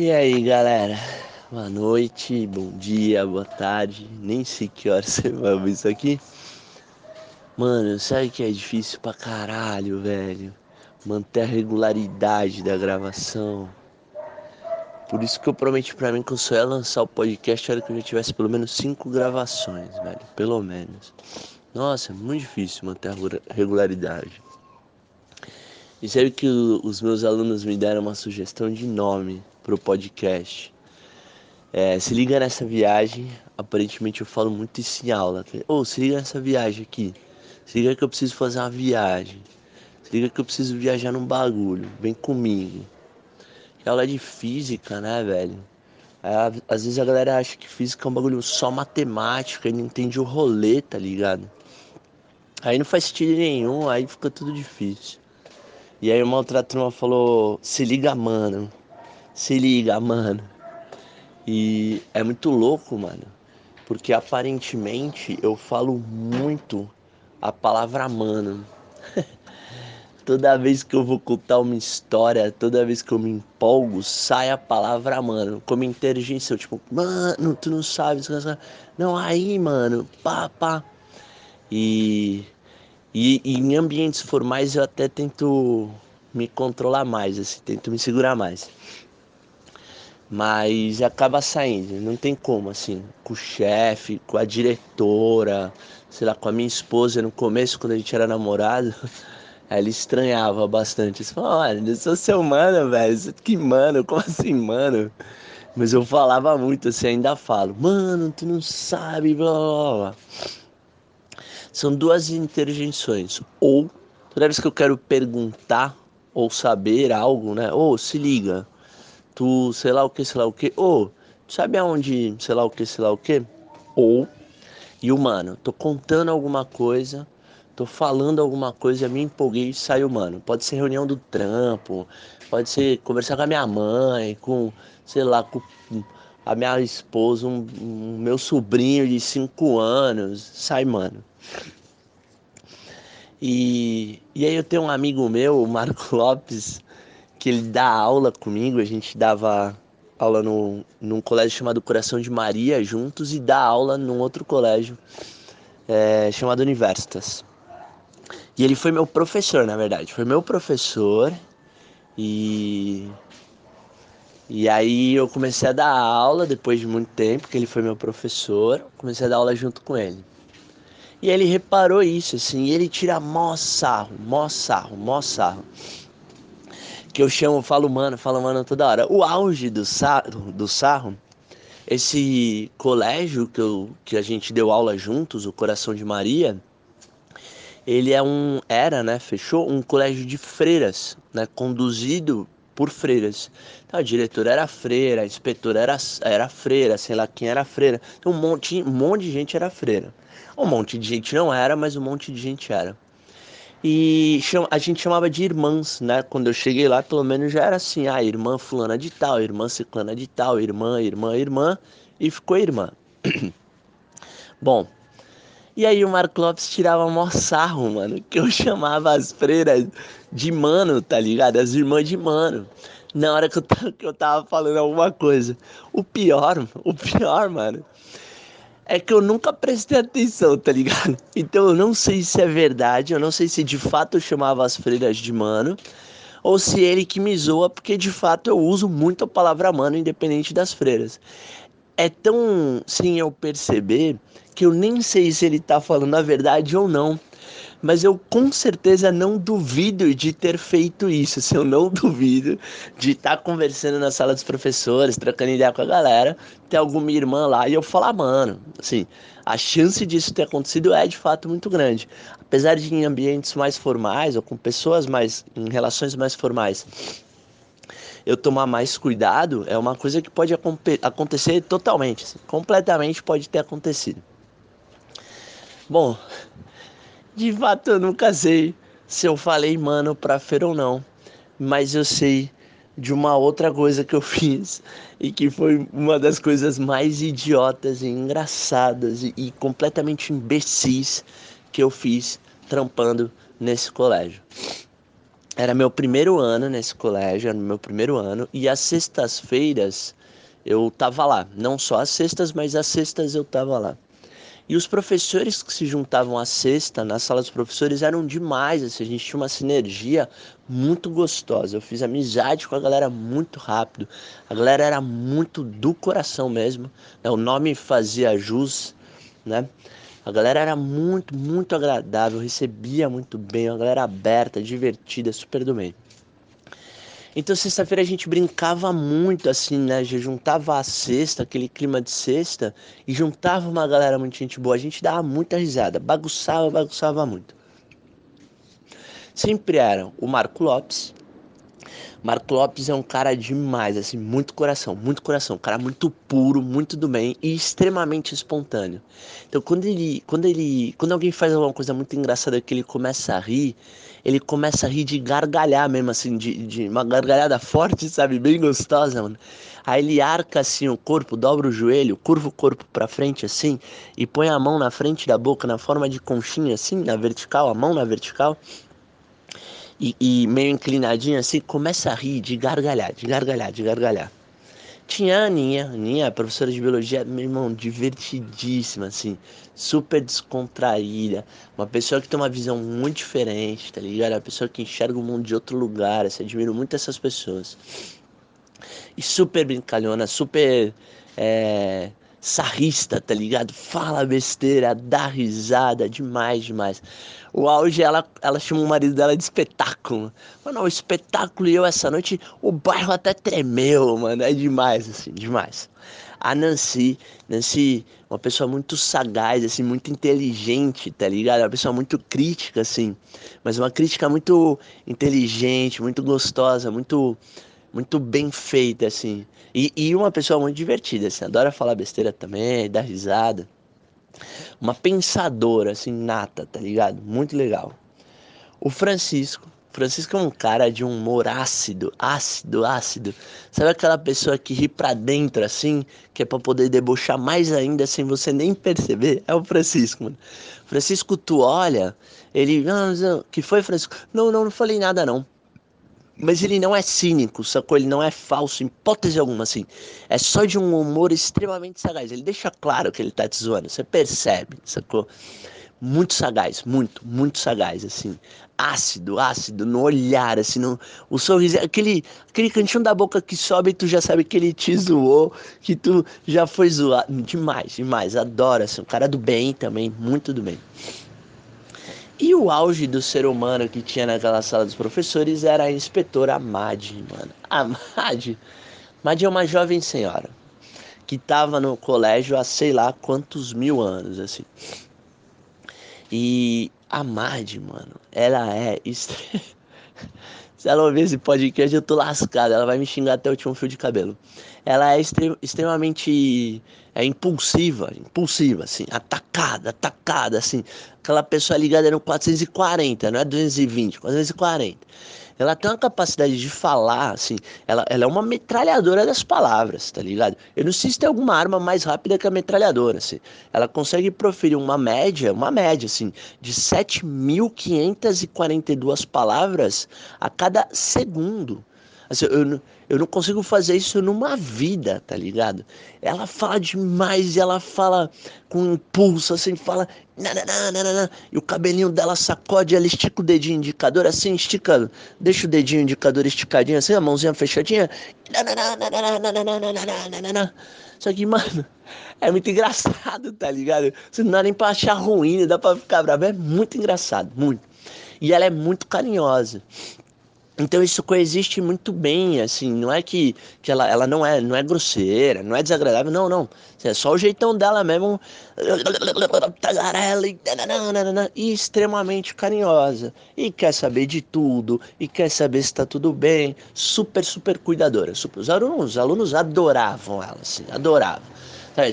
E aí, galera? Boa noite, bom dia, boa tarde. Nem sei que hora você vai ouvir isso aqui. Mano, sabe que é difícil pra caralho, velho? Manter a regularidade da gravação. Por isso que eu prometi pra mim que eu só ia lançar o podcast era que eu já tivesse pelo menos cinco gravações, velho. Pelo menos. Nossa, é muito difícil manter a regularidade. E sabe que os meus alunos me deram uma sugestão de nome pro podcast. É, se liga nessa viagem. Aparentemente eu falo muito isso em aula. Ou oh, se liga nessa viagem aqui. Se liga que eu preciso fazer uma viagem. Se liga que eu preciso viajar num bagulho. Vem comigo. Que aula de física, né, velho? Aí, às vezes a galera acha que física é um bagulho só matemática e não entende o rolê, tá ligado? Aí não faz sentido nenhum, aí fica tudo difícil. E aí uma outra turma falou, se liga, mano. Se liga, mano. E é muito louco, mano. Porque aparentemente eu falo muito a palavra mano. toda vez que eu vou contar uma história, toda vez que eu me empolgo, sai a palavra mano. Como inteligência, eu tipo, mano, tu não sabe. Não, aí, mano, pá, pá. E, e, e em ambientes formais eu até tento me controlar mais, assim, tento me segurar mais. Mas acaba saindo, não tem como, assim, com o chefe, com a diretora, sei lá, com a minha esposa no começo, quando a gente era namorado, ela estranhava bastante. Você falou, olha, eu sou seu mano, velho, que mano, como assim, mano? Mas eu falava muito, assim, ainda falo, mano, tu não sabe, blá blá blá. São duas interjeições. Ou, toda vez que eu quero perguntar ou saber algo, né? Ou, se liga, tu sei lá o que, sei lá o que, ou sabe aonde, sei lá o que, sei lá o que, ou e o mano, tô contando alguma coisa, tô falando alguma coisa, me empolguei e saiu, mano. Pode ser reunião do trampo, pode ser conversar com a minha mãe, com, sei lá, com a minha esposa, um, um meu sobrinho de 5 anos, sai, mano. E, e aí eu tenho um amigo meu, o Marco Lopes, que ele dá aula comigo, a gente dava aula no, num colégio chamado Coração de Maria juntos e dá aula num outro colégio é, chamado Universitas. E ele foi meu professor, na verdade, foi meu professor e e aí eu comecei a dar aula depois de muito tempo, que ele foi meu professor, comecei a dar aula junto com ele. E ele reparou isso, assim, e ele tira mó sarro, mó sarro, mó sarro que eu chamo, falo mano, falo mano toda hora. O auge do sarro, do sarro esse colégio que, eu, que a gente deu aula juntos, o Coração de Maria, ele é um era, né, fechou um colégio de freiras, né, conduzido por freiras. Então, a diretora era freira, a inspetora era, era freira, sei lá quem era freira. Então, um monte, um monte de gente era freira. Um monte de gente não era, mas um monte de gente era. E a gente chamava de irmãs, né? Quando eu cheguei lá, pelo menos já era assim, ah, irmã fulana de tal, irmã ciclana de tal, irmã, irmã, irmã, e ficou irmã. Bom, e aí o Marco Lopes tirava mó sarro, mano, que eu chamava as freiras de mano, tá ligado? As irmãs de mano. Na hora que eu, que eu tava falando alguma coisa. O pior, o pior, mano, é que eu nunca prestei atenção, tá ligado? Então eu não sei se é verdade, eu não sei se de fato eu chamava as freiras de mano, ou se ele que me zoa, porque de fato eu uso muito a palavra mano, independente das freiras. É tão sem eu perceber que eu nem sei se ele tá falando a verdade ou não mas eu com certeza não duvido de ter feito isso. Se eu não duvido de estar tá conversando na sala dos professores, trocando ideia com a galera, ter alguma irmã lá e eu falar, mano, assim, a chance disso ter acontecido é de fato muito grande. Apesar de em ambientes mais formais ou com pessoas mais em relações mais formais, eu tomar mais cuidado é uma coisa que pode acontecer totalmente, assim, completamente pode ter acontecido. Bom, de fato, eu nunca sei se eu falei mano pra Fer ou não, mas eu sei de uma outra coisa que eu fiz e que foi uma das coisas mais idiotas e engraçadas e, e completamente imbecis que eu fiz trampando nesse colégio. era meu primeiro ano nesse colégio, era meu primeiro ano, e às sextas-feiras eu tava lá. Não só às sextas, mas às sextas eu tava lá. E os professores que se juntavam à sexta, na sala dos professores, eram demais. Assim, a gente tinha uma sinergia muito gostosa. Eu fiz amizade com a galera muito rápido. A galera era muito do coração mesmo. Né? O nome fazia jus, né? A galera era muito, muito agradável, recebia muito bem, uma galera aberta, divertida, super do meio. Então, sexta-feira a gente brincava muito, assim, né? Já juntava a sexta, aquele clima de sexta, e juntava uma galera muito gente boa. A gente dava muita risada, bagunçava, bagunçava muito. Sempre eram o Marco Lopes. Marco Lopes é um cara demais, assim, muito coração, muito coração, um cara muito puro, muito do bem e extremamente espontâneo. Então, quando ele, quando ele, quando alguém faz alguma coisa muito engraçada que ele começa a rir, ele começa a rir de gargalhar mesmo, assim, de, de uma gargalhada forte, sabe? Bem gostosa, mano. Aí ele arca assim o corpo, dobra o joelho, curva o corpo para frente assim e põe a mão na frente da boca na forma de conchinha assim, na vertical, a mão na vertical. E, e meio inclinadinho assim, começa a rir, de gargalhar, de gargalhar, de gargalhar. Tinha a Aninha, Aninha, professora de biologia, meu irmão, divertidíssima, assim, super descontraída, uma pessoa que tem uma visão muito diferente, tá ligado? Uma pessoa que enxerga o mundo de outro lugar, assim, admiro muito essas pessoas. E super brincalhona, super é, sarrista, tá ligado? Fala besteira, dá risada, demais, demais. O auge, ela, ela chama o marido dela de espetáculo. Mano, o espetáculo e eu essa noite, o bairro até tremeu, mano. É demais, assim, demais. A Nancy, Nancy, uma pessoa muito sagaz, assim, muito inteligente, tá ligado? Uma pessoa muito crítica, assim. Mas uma crítica muito inteligente, muito gostosa, muito muito bem feita, assim. E, e uma pessoa muito divertida, assim, adora falar besteira também, dar risada. Uma pensadora, assim, nata, tá ligado? Muito legal. O Francisco. Francisco é um cara de um humor ácido, ácido, ácido. Sabe aquela pessoa que ri pra dentro, assim, que é pra poder debochar mais ainda sem você nem perceber? É o Francisco, mano. Francisco, tu olha, ele. Ah, que foi, Francisco? Não, não, não falei nada, não. Mas ele não é cínico, sacou? Ele não é falso, em hipótese alguma, assim. É só de um humor extremamente sagaz. Ele deixa claro que ele tá te zoando, você percebe, sacou? Muito sagaz, muito, muito sagaz, assim. Ácido, ácido, no olhar, assim, no, o sorriso, aquele, aquele cantinho da boca que sobe e tu já sabe que ele te zoou, que tu já foi zoado. Demais, demais, adoro, assim, um cara do bem também, muito do bem. E o auge do ser humano que tinha naquela sala dos professores era a inspetora Mad, mano. A Mad. Mad é uma jovem senhora que estava no colégio há sei lá quantos mil anos, assim. E a Mad, mano, ela é. Se ela ouvir esse podcast, eu tô lascado. Ela vai me xingar até o último fio de cabelo. Ela é extremamente é, impulsiva, impulsiva, assim, atacada, atacada, assim. Aquela pessoa ligada no 440, não é 220, 440 ela tem uma capacidade de falar, assim, ela, ela é uma metralhadora das palavras, tá ligado? Eu não sei se tem alguma arma mais rápida que a metralhadora, assim. Ela consegue proferir uma média, uma média, assim, de 7.542 palavras a cada segundo. Assim, eu, eu não consigo fazer isso numa vida, tá ligado? Ela fala demais ela fala com impulso, assim, fala. Nananana, e o cabelinho dela sacode, ela estica o dedinho indicador, assim, estica, deixa o dedinho indicador esticadinho, assim, a mãozinha fechadinha. Só que, mano, é muito engraçado, tá ligado? Você não dá nem pra achar ruim, dá pra ficar bravo. É muito engraçado, muito. E ela é muito carinhosa. Então isso coexiste muito bem, assim, não é que, que ela, ela não é não é grosseira, não é desagradável, não, não. É só o jeitão dela mesmo, e extremamente carinhosa. E quer saber de tudo, e quer saber se está tudo bem, super, super cuidadora. Os, alunos, os alunos adoravam ela, assim, adoravam.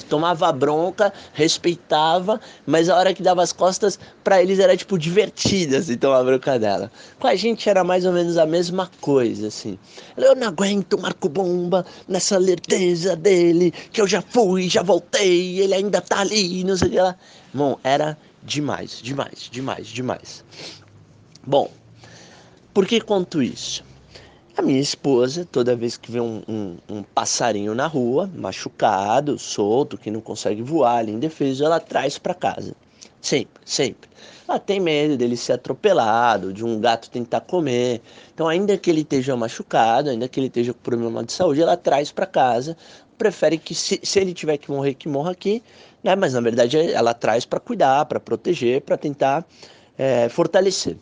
Tomava bronca, respeitava, mas a hora que dava as costas, para eles era tipo divertida assim, tomar bronca dela. Com a gente era mais ou menos a mesma coisa, assim. Eu não aguento Marco Bomba nessa lerdeza dele, que eu já fui, já voltei, ele ainda tá ali, não sei o que lá. Bom, era demais, demais, demais, demais. Bom, Por que conto isso? A minha esposa, toda vez que vê um, um, um, passarinho na rua, machucado, solto, que não consegue voar, ali indefeso, ela traz para casa. Sempre, sempre. Ela tem medo dele ser atropelado, de um gato tentar comer. Então, ainda que ele esteja machucado, ainda que ele esteja com problema de saúde, ela traz para casa. Prefere que, se, se ele tiver que morrer, que morra aqui, né? Mas na verdade ela traz para cuidar, para proteger, para tentar é, fortalecer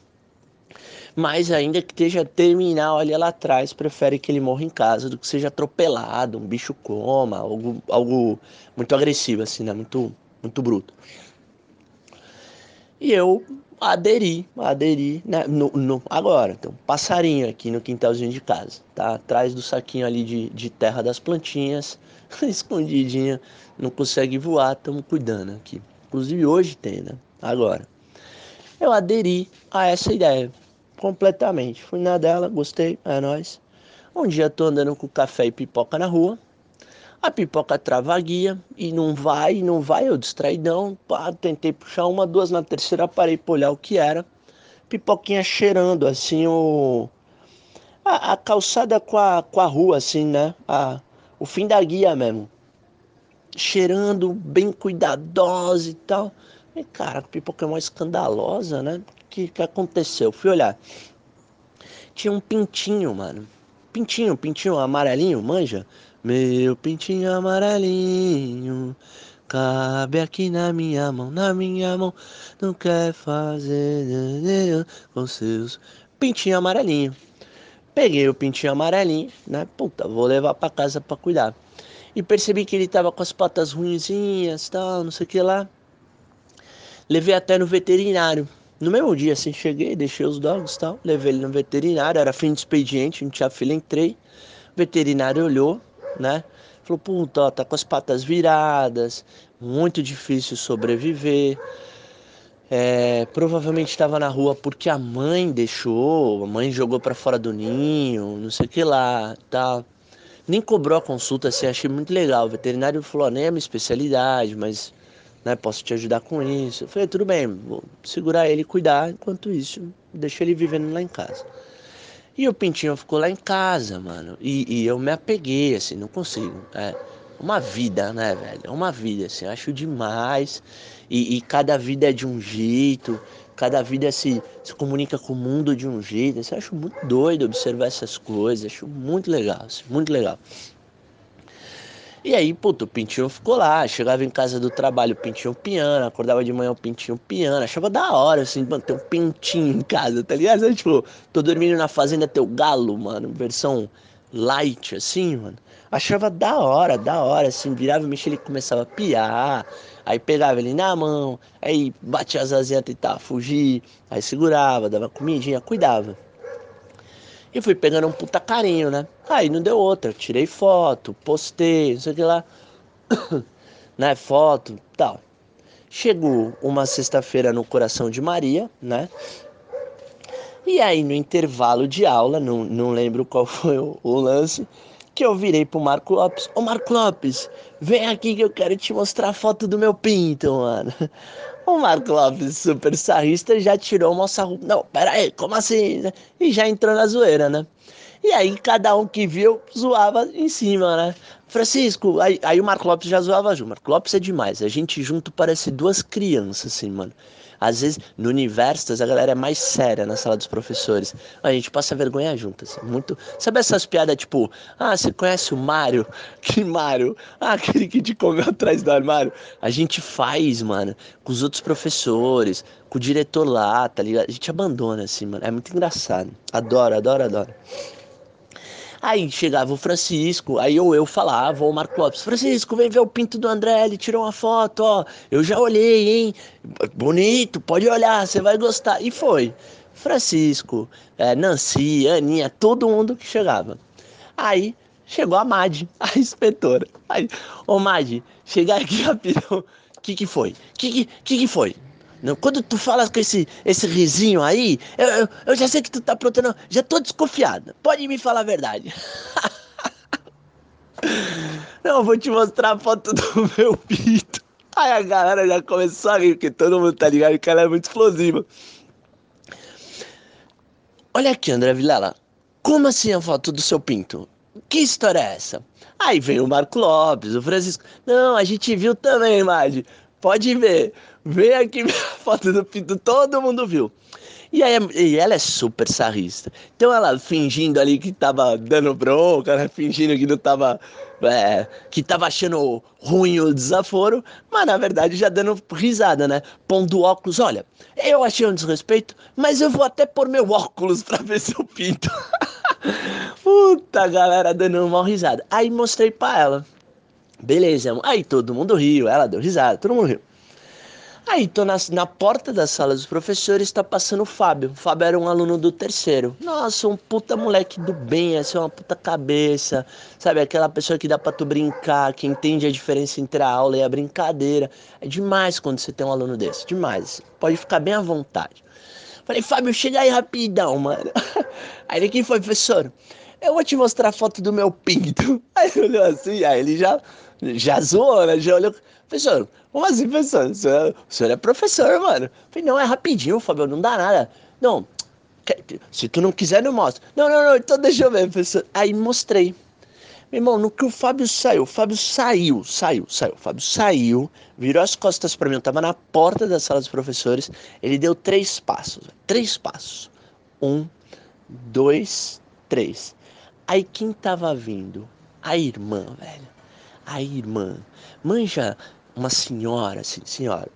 mas ainda que esteja terminal ali ela atrás, prefere que ele morra em casa do que seja atropelado, um bicho coma, algo, algo muito agressivo, assim, né? Muito, muito bruto. E eu aderi, aderi, né? No, no, agora, tem um passarinho aqui no quintalzinho de casa, tá? Atrás do saquinho ali de, de terra das plantinhas, escondidinho, não consegue voar, estamos cuidando aqui. Inclusive hoje tem, né? Agora. Eu aderi a essa ideia completamente. Fui na dela, gostei, é nóis. Um dia tô andando com café e pipoca na rua. A pipoca trava a guia e não vai, não vai, eu distraidão. Pá, tentei puxar uma, duas, na terceira parei pra olhar o que era. Pipoquinha cheirando, assim, o... A, a calçada com a, com a rua, assim, né? A, o fim da guia mesmo. Cheirando, bem cuidadosa e tal. E, cara, a pipoca é mais escandalosa, né? Que, que aconteceu? Fui olhar. Tinha um pintinho, mano. Pintinho, pintinho amarelinho, manja? Meu pintinho amarelinho. Cabe aqui na minha mão, na minha mão. Não quer fazer com seus. Pintinho amarelinho. Peguei o pintinho amarelinho, né? Puta, vou levar para casa para cuidar. E percebi que ele tava com as patas ruinzinhas, tal, não sei o que lá. Levei até no veterinário. No mesmo dia, assim, cheguei, deixei os dogs e tal, levei ele no veterinário, era fim de expediente, não tinha fila, entrei. O veterinário olhou, né? Falou, puta, ó, tá com as patas viradas, muito difícil sobreviver. É, provavelmente estava na rua porque a mãe deixou, a mãe jogou para fora do ninho, não sei o que lá, tal. Nem cobrou a consulta, assim, achei muito legal. O veterinário falou, nem é minha especialidade, mas né? Posso te ajudar com isso. Eu falei, tudo bem, vou segurar ele e cuidar, enquanto isso, deixa ele vivendo lá em casa. E o Pintinho ficou lá em casa, mano. E, e eu me apeguei, assim, não consigo. É uma vida, né, velho? É uma vida, assim, acho demais. E, e cada vida é de um jeito, cada vida se, se comunica com o mundo de um jeito. Assim, acho muito doido observar essas coisas, acho muito legal, assim, muito legal. E aí, puto, o Pintinho ficou lá, chegava em casa do trabalho, o Pintinho piano, acordava de manhã o Pintinho piano, achava da hora, assim, mano, ter um Pintinho em casa, tá ligado? Tipo, tô dormindo na fazenda teu galo, mano, versão light, assim, mano. Achava da hora, da hora, assim, virava mexia, ele começava a piar, aí pegava ele na mão, aí batia as asinhas, tentava fugir, aí segurava, dava comidinha, cuidava. E fui pegando um puta carinho, né? Aí não deu outra. Tirei foto, postei, não sei o que lá. né? Foto tal. Chegou uma sexta-feira no coração de Maria, né? E aí, no intervalo de aula, não, não lembro qual foi o, o lance, que eu virei pro Marco Lopes. Ô Marco Lopes, vem aqui que eu quero te mostrar a foto do meu pinto, mano. O Marco Lopes, super sarrista, já tirou uma sarro. Não, pera aí, como assim? E já entrou na zoeira, né? E aí cada um que viu zoava em cima, né? Francisco, aí, aí o Marco Lopes já zoava junto. Marco Lopes é demais. A gente junto parece duas crianças, assim, mano. Às vezes, no Universitas, a galera é mais séria na sala dos professores. A gente passa vergonha junto, assim, muito... Sabe essas piadas, tipo... Ah, você conhece o Mário? Que Mário? Ah, aquele que te comeu atrás do armário. A gente faz, mano, com os outros professores, com o diretor lá, tá ligado? A gente abandona, assim, mano. É muito engraçado. Adoro, adoro, adoro. Aí chegava o Francisco, aí ou eu falava, ou o Marco Lopes, Francisco, vem ver o pinto do André, ele tirou uma foto, ó, eu já olhei, hein? Bonito, pode olhar, você vai gostar. E foi. Francisco, é, Nancy, Aninha, todo mundo que chegava. Aí chegou a Mad, a inspetora. Aí, ô Mad, chegar aqui rapidão. O que que foi? O que, que que foi? Quando tu fala com esse, esse risinho aí, eu, eu, eu já sei que tu tá aprontando. Já tô desconfiada. Pode me falar a verdade. Não, eu vou te mostrar a foto do meu pito. Aí a galera já começou a rir, porque todo mundo tá ligado que ela é muito explosiva. olha aqui, André Vilela, como assim a foto do seu pinto? Que história é essa? Aí vem o Marco Lopes, o Francisco. Não, a gente viu também, Madi. Pode ver. Vem aqui a foto do pinto, todo mundo viu. E, aí, e ela é super sarrista. Então ela fingindo ali que tava dando bronca, né? fingindo que não tava. É, que tava achando ruim o desaforo, mas na verdade já dando risada, né? Pondo óculos. Olha, eu achei um desrespeito, mas eu vou até pôr meu óculos pra ver seu pinto. Puta galera dando uma risada. Aí mostrei pra ela. Beleza, aí todo mundo riu, ela deu risada, todo mundo riu. Aí tô na, na porta da sala dos professores, tá passando o Fábio. O Fábio era um aluno do terceiro. Nossa, um puta moleque do bem, assim, uma puta cabeça. Sabe, aquela pessoa que dá pra tu brincar, que entende a diferença entre a aula e a brincadeira. É demais quando você tem um aluno desse, demais. Pode ficar bem à vontade. Falei, Fábio, chega aí rapidão, mano. Aí ele, quem foi, professor? Eu vou te mostrar a foto do meu pinto. Aí ele olhou assim, aí ele já, já zoou, né? Já olhou. Professor, como assim, professor? O senhor, o senhor é professor, mano. falei, não, é rapidinho, Fábio, não dá nada. Não, se tu não quiser, não mostra. Não, não, não, então deixa eu ver, professor. Aí mostrei. Meu irmão, no que o Fábio saiu, o Fábio saiu, saiu, saiu. O Fábio saiu, virou as costas para mim. Eu tava na porta da sala dos professores. Ele deu três passos. Três passos. Um, dois, três. Aí quem tava vindo? A irmã, velho. A irmã. Manja uma senhora, assim, senhora.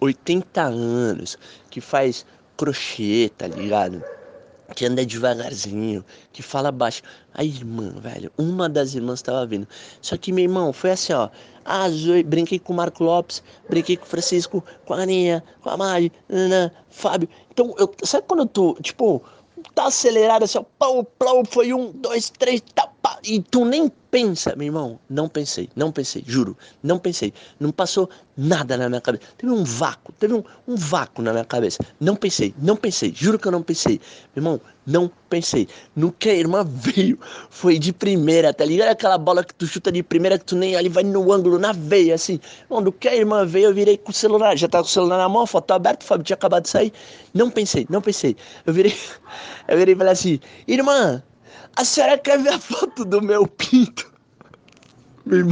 80 anos, que faz crochê, tá ligado? Que anda devagarzinho, que fala baixo. A irmã, velho, uma das irmãs tava vindo. Só que, meu irmão, foi assim, ó. Zoe, brinquei com o Marco Lopes, brinquei com o Francisco, com a Aninha, com a Mari, Ana, Fábio. Então, eu, sabe quando eu tô, tipo, tá acelerado assim, ó, pau, pau, foi um, dois, três, pá, e tu nem pensa, meu irmão, não pensei, não pensei, juro, não pensei, não passou nada na minha cabeça, teve um vácuo, teve um, um vácuo na minha cabeça, não pensei, não pensei, juro que eu não pensei, meu irmão, não pensei, no que a irmã veio, foi de primeira, tá ligado? Aquela bola que tu chuta de primeira, que tu nem ali vai no ângulo, na veia, assim, irmão, do que a irmã veio, eu virei com o celular, já tava com o celular na mão, a foto aberta, o Fábio tinha acabado de sair, não pensei, não pensei, eu virei, eu virei e falei assim, irmã, a senhora quer ver a foto do meu pinto? Meu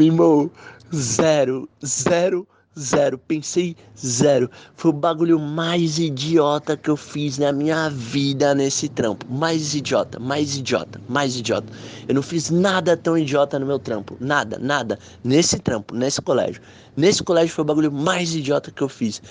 irmão, zero, zero, zero. Pensei zero. Foi o bagulho mais idiota que eu fiz na minha vida nesse trampo. Mais idiota, mais idiota, mais idiota. Eu não fiz nada tão idiota no meu trampo. Nada, nada. Nesse trampo, nesse colégio. Nesse colégio foi o bagulho mais idiota que eu fiz.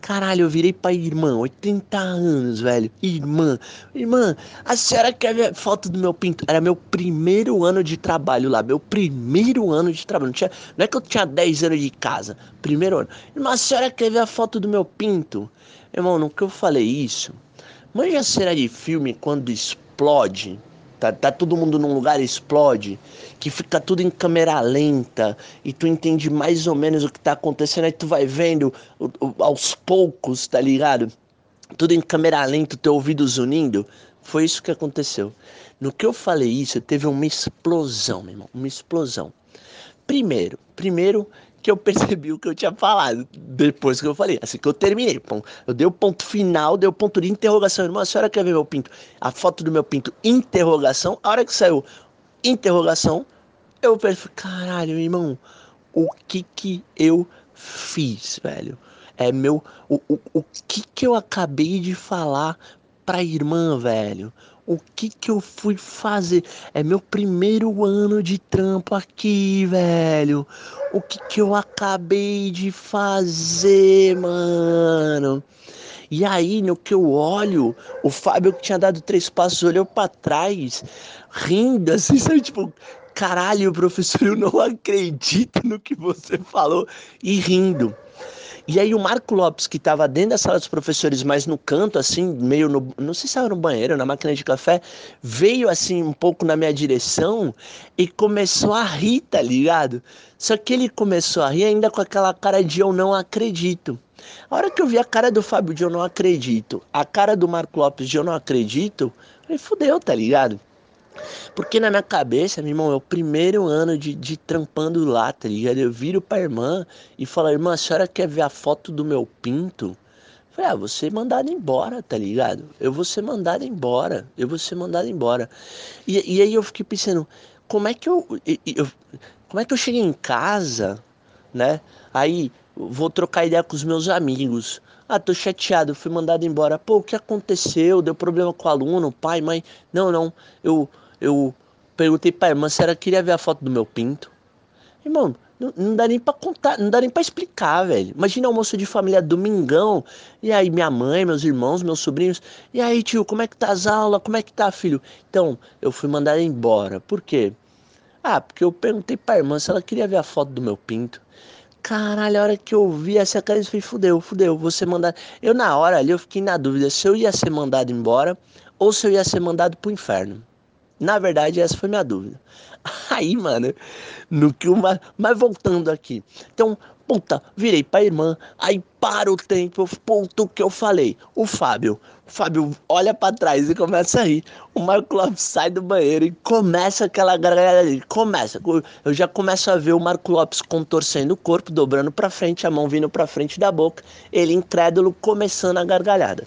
Caralho, eu virei pra irmã, 80 anos, velho. Irmã, irmã, a senhora quer ver foto do meu pinto? Era meu primeiro ano de trabalho lá, meu primeiro ano de trabalho. Não, tinha, não é que eu tinha 10 anos de casa, primeiro ano. Irmã, a senhora quer ver a foto do meu pinto? Irmão, no que eu falei isso, manja cena de filme quando explode tá, tá todo mundo num lugar explode, que fica tudo em câmera lenta e tu entende mais ou menos o que tá acontecendo, aí tu vai vendo aos poucos, tá ligado? Tudo em câmera lenta, teu ouvido zunindo. Foi isso que aconteceu. No que eu falei isso, teve uma explosão, meu irmão, uma explosão. Primeiro, primeiro que eu percebi o que eu tinha falado depois que eu falei. Assim que eu terminei. Eu dei o ponto final, dei o ponto de interrogação. Irmão, a senhora quer ver meu pinto? A foto do meu pinto, interrogação. A hora que saiu interrogação, eu pensei, caralho, irmão, o que que eu fiz, velho? É meu. O, o, o que que eu acabei de falar pra irmã, velho? O que que eu fui fazer? É meu primeiro ano de trampo aqui, velho. O que que eu acabei de fazer, mano? E aí, no que eu olho, o Fábio que tinha dado três passos olhou para trás, rindo, assim, sabe? Tipo, caralho, professor, eu não acredito no que você falou. E rindo. E aí o Marco Lopes, que estava dentro da sala dos professores, mas no canto, assim, meio no. Não sei se estava no banheiro, na máquina de café, veio assim um pouco na minha direção e começou a rir, tá ligado? Só que ele começou a rir ainda com aquela cara de eu não acredito. A hora que eu vi a cara do Fábio de eu não acredito, a cara do Marco Lopes de eu não acredito, eu falei, fudeu, tá ligado? Porque na minha cabeça, meu irmão, é o primeiro ano de, de trampando lá, tá ligado? Eu viro pra irmã e falo, irmã, a senhora quer ver a foto do meu pinto? Falei, ah, vou ser mandado embora, tá ligado? Eu vou ser mandado embora, eu vou ser mandado embora. E, e aí eu fiquei pensando, como é que eu, eu, como é que eu cheguei em casa, né? Aí vou trocar ideia com os meus amigos. Ah, tô chateado, fui mandado embora. Pô, o que aconteceu? Deu problema com o aluno, pai, mãe? Não, não. Eu, eu perguntei pra irmã se ela queria ver a foto do meu pinto. Irmão, não, não dá nem pra contar, não dá nem pra explicar, velho. Imagina almoço de família domingão. E aí, minha mãe, meus irmãos, meus sobrinhos. E aí, tio, como é que tá as aulas? Como é que tá, filho? Então, eu fui mandado embora. Por quê? Ah, porque eu perguntei pra irmã se ela queria ver a foto do meu pinto. Caralho, a hora que eu vi essa cara, eu falei, fudeu, fudeu, vou ser mandado. Eu, na hora ali, eu fiquei na dúvida se eu ia ser mandado embora ou se eu ia ser mandado pro inferno. Na verdade, essa foi minha dúvida. Aí, mano, no que uma. Mas voltando aqui. Então, puta, virei pra irmã, aí para o tempo, ponto que eu falei. O Fábio, o Fábio olha para trás e começa a rir. O Marco Lopes sai do banheiro e começa aquela gargalhada dele. Começa, eu já começo a ver o Marco Lopes contorcendo o corpo, dobrando para frente, a mão vindo para frente da boca, ele incrédulo começando a gargalhada.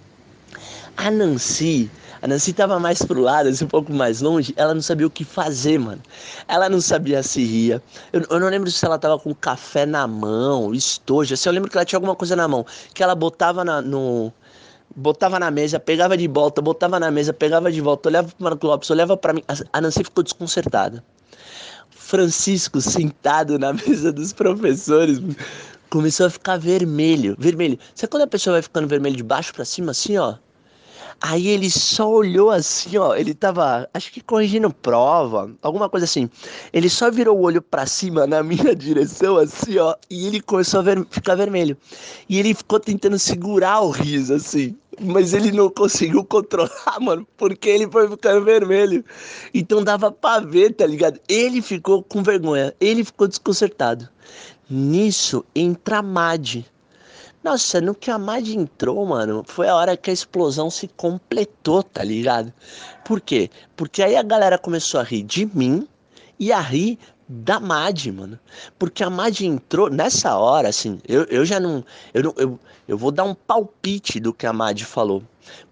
A Nancy a Nancy tava mais pro lado, assim, um pouco mais longe, ela não sabia o que fazer, mano. Ela não sabia se ria. Eu, eu não lembro se ela tava com café na mão, estojo. Assim, eu lembro que ela tinha alguma coisa na mão, que ela botava na, no, botava na mesa, pegava de volta, botava na mesa, pegava de volta, olhava pro Marco Lopes, olhava para mim. A Nancy ficou desconcertada. Francisco sentado na mesa dos professores começou a ficar vermelho, vermelho. Sabe quando a pessoa vai ficando vermelho de baixo para cima assim, ó? Aí ele só olhou assim, ó. Ele tava, acho que corrigindo prova, alguma coisa assim. Ele só virou o olho para cima na minha direção, assim, ó. E ele começou a ver, ficar vermelho. E ele ficou tentando segurar o riso, assim. Mas ele não conseguiu controlar, mano, porque ele foi ficando vermelho. Então dava pra ver, tá ligado? Ele ficou com vergonha, ele ficou desconcertado. Nisso entra a Mad. Nossa, no que a Mad entrou, mano, foi a hora que a explosão se completou, tá ligado? Por quê? Porque aí a galera começou a rir de mim e a rir da Mad, mano. Porque a Mad entrou nessa hora, assim, eu, eu já não eu, eu, eu vou dar um palpite do que a Mad falou.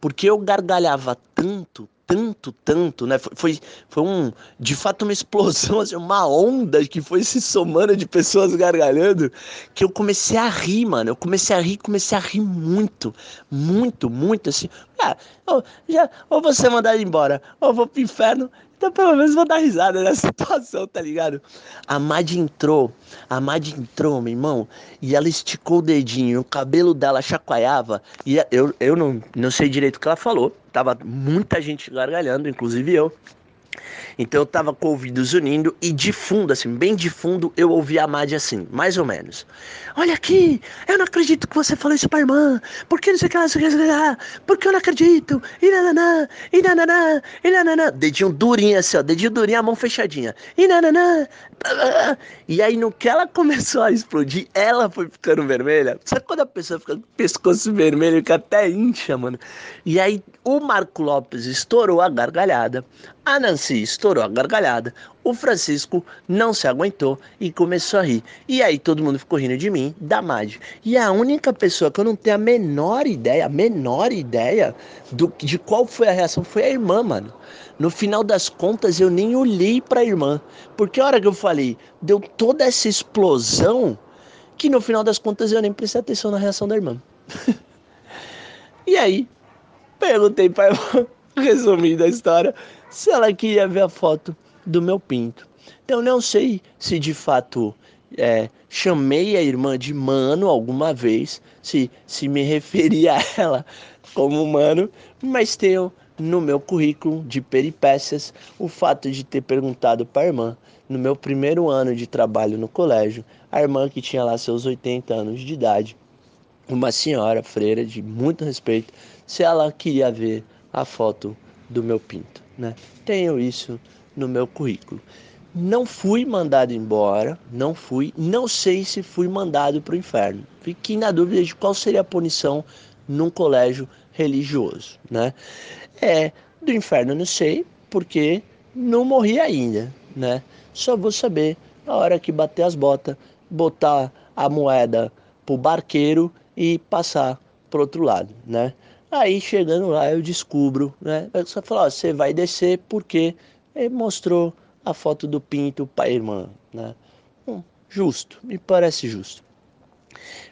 Porque eu gargalhava tanto, tanto, tanto, né? Foi, foi, foi um, de fato, uma explosão, assim, uma onda que foi se somando de pessoas gargalhando, que eu comecei a rir, mano. Eu comecei a rir, comecei a rir muito, muito, muito, assim. Ah, eu, já, ou você mandar embora, ou vou pro inferno, então pelo menos vou dar risada nessa situação, tá ligado? A Mad entrou, a Mad entrou, meu irmão, e ela esticou o dedinho, o cabelo dela chacoalhava, e eu, eu não, não sei direito o que ela falou, tava muita gente gargalhando, inclusive eu. Então eu tava com o ouvido unindo e de fundo, assim, bem de fundo, eu ouvi a Madi assim, mais ou menos. Olha aqui, eu não acredito que você falou isso pra irmã. Por que não sei o que lá, sei o que Porque eu não acredito. E nananã, e nananã, e nananã. Dedinho durinho assim, ó, dedinho durinho, a mão fechadinha. E nananã. E aí no que ela começou a explodir, ela foi ficando vermelha. Sabe quando a pessoa fica com o pescoço vermelho que até incha, mano? E aí o Marco Lopes estourou a gargalhada. A Nancy estourou a gargalhada. O Francisco não se aguentou e começou a rir. E aí todo mundo ficou rindo de mim, da Mad. E a única pessoa que eu não tenho a menor ideia, a menor ideia do, de qual foi a reação foi a irmã, mano. No final das contas, eu nem olhei para a irmã. Porque a hora que eu falei, deu toda essa explosão que no final das contas eu nem prestei atenção na reação da irmã. e aí, perguntei para irmã, resumindo a história, se ela queria ver a foto do meu pinto. Então não sei se de fato é, chamei a irmã de mano alguma vez, se, se me referi a ela como mano, mas tenho no meu currículo de peripécias o fato de ter perguntado para a irmã, no meu primeiro ano de trabalho no colégio, a irmã que tinha lá seus 80 anos de idade, uma senhora freira de muito respeito, se ela queria ver a foto do meu pinto, né? Tenho isso no meu currículo. Não fui mandado embora, não fui, não sei se fui mandado para o inferno. Fiquei na dúvida de qual seria a punição num colégio religioso, né? É, do inferno não sei, porque não morri ainda, né? Só vou saber na hora que bater as botas, botar a moeda pro barqueiro e passar pro outro lado, né? Aí chegando lá eu descubro, né? Só falou, você vai descer porque ele mostrou a foto do pinto para a irmã, né? Hum, justo, me parece justo.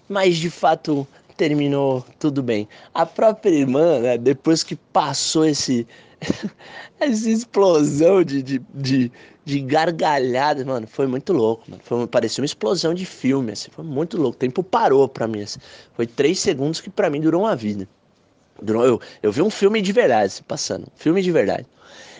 Mas de fato terminou tudo bem. A própria irmã, né, depois que passou esse essa explosão de, de, de, de gargalhada, mano, foi muito louco, mano. Foi, parecia uma explosão de filme, assim, foi muito louco. O tempo parou pra mim, assim. Foi três segundos que pra mim durou uma vida. Eu, eu vi um filme de verdade passando, filme de verdade.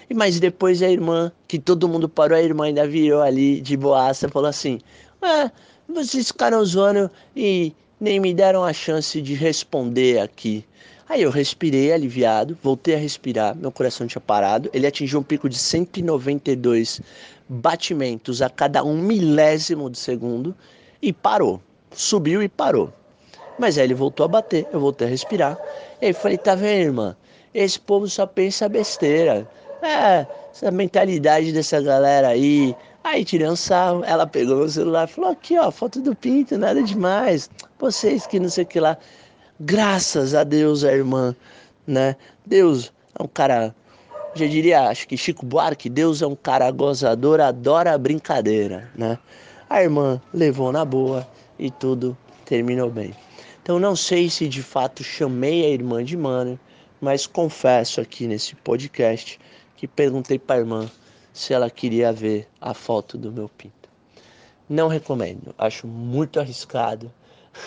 E mas depois a irmã, que todo mundo parou, a irmã ainda virou ali de boaça, falou assim: "Ah, vocês ficaram zoando e nem me deram a chance de responder aqui. Aí eu respirei aliviado, voltei a respirar, meu coração tinha parado, ele atingiu um pico de 192 batimentos a cada um milésimo de segundo e parou. Subiu e parou. Mas aí ele voltou a bater, eu voltei a respirar. E aí falei, tá vendo, irmã? Esse povo só pensa besteira. É, essa mentalidade dessa galera aí. Aí tirei um sarro, ela pegou meu celular e falou, aqui ó, foto do pinto, nada demais. Vocês que não sei o que lá. Graças a Deus, a irmã, né? Deus é um cara, já diria, acho que Chico Buarque, Deus é um cara gozador, adora a brincadeira, né? A irmã levou na boa e tudo terminou bem. Então não sei se de fato chamei a irmã de mano, mas confesso aqui nesse podcast que perguntei para a irmã se ela queria ver a foto do meu pinto. Não recomendo, acho muito arriscado.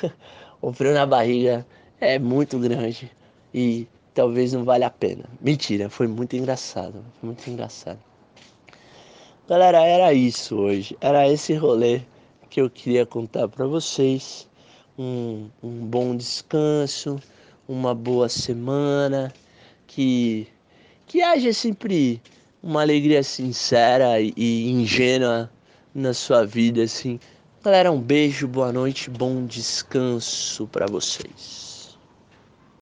o frio na barriga é muito grande e talvez não valha a pena. Mentira, foi muito engraçado, foi muito engraçado. Galera, era isso hoje, era esse rolê que eu queria contar para vocês. Um, um bom descanso, uma boa semana, que que haja sempre uma alegria sincera e ingênua na sua vida assim. Galera, um beijo, boa noite, bom descanso para vocês.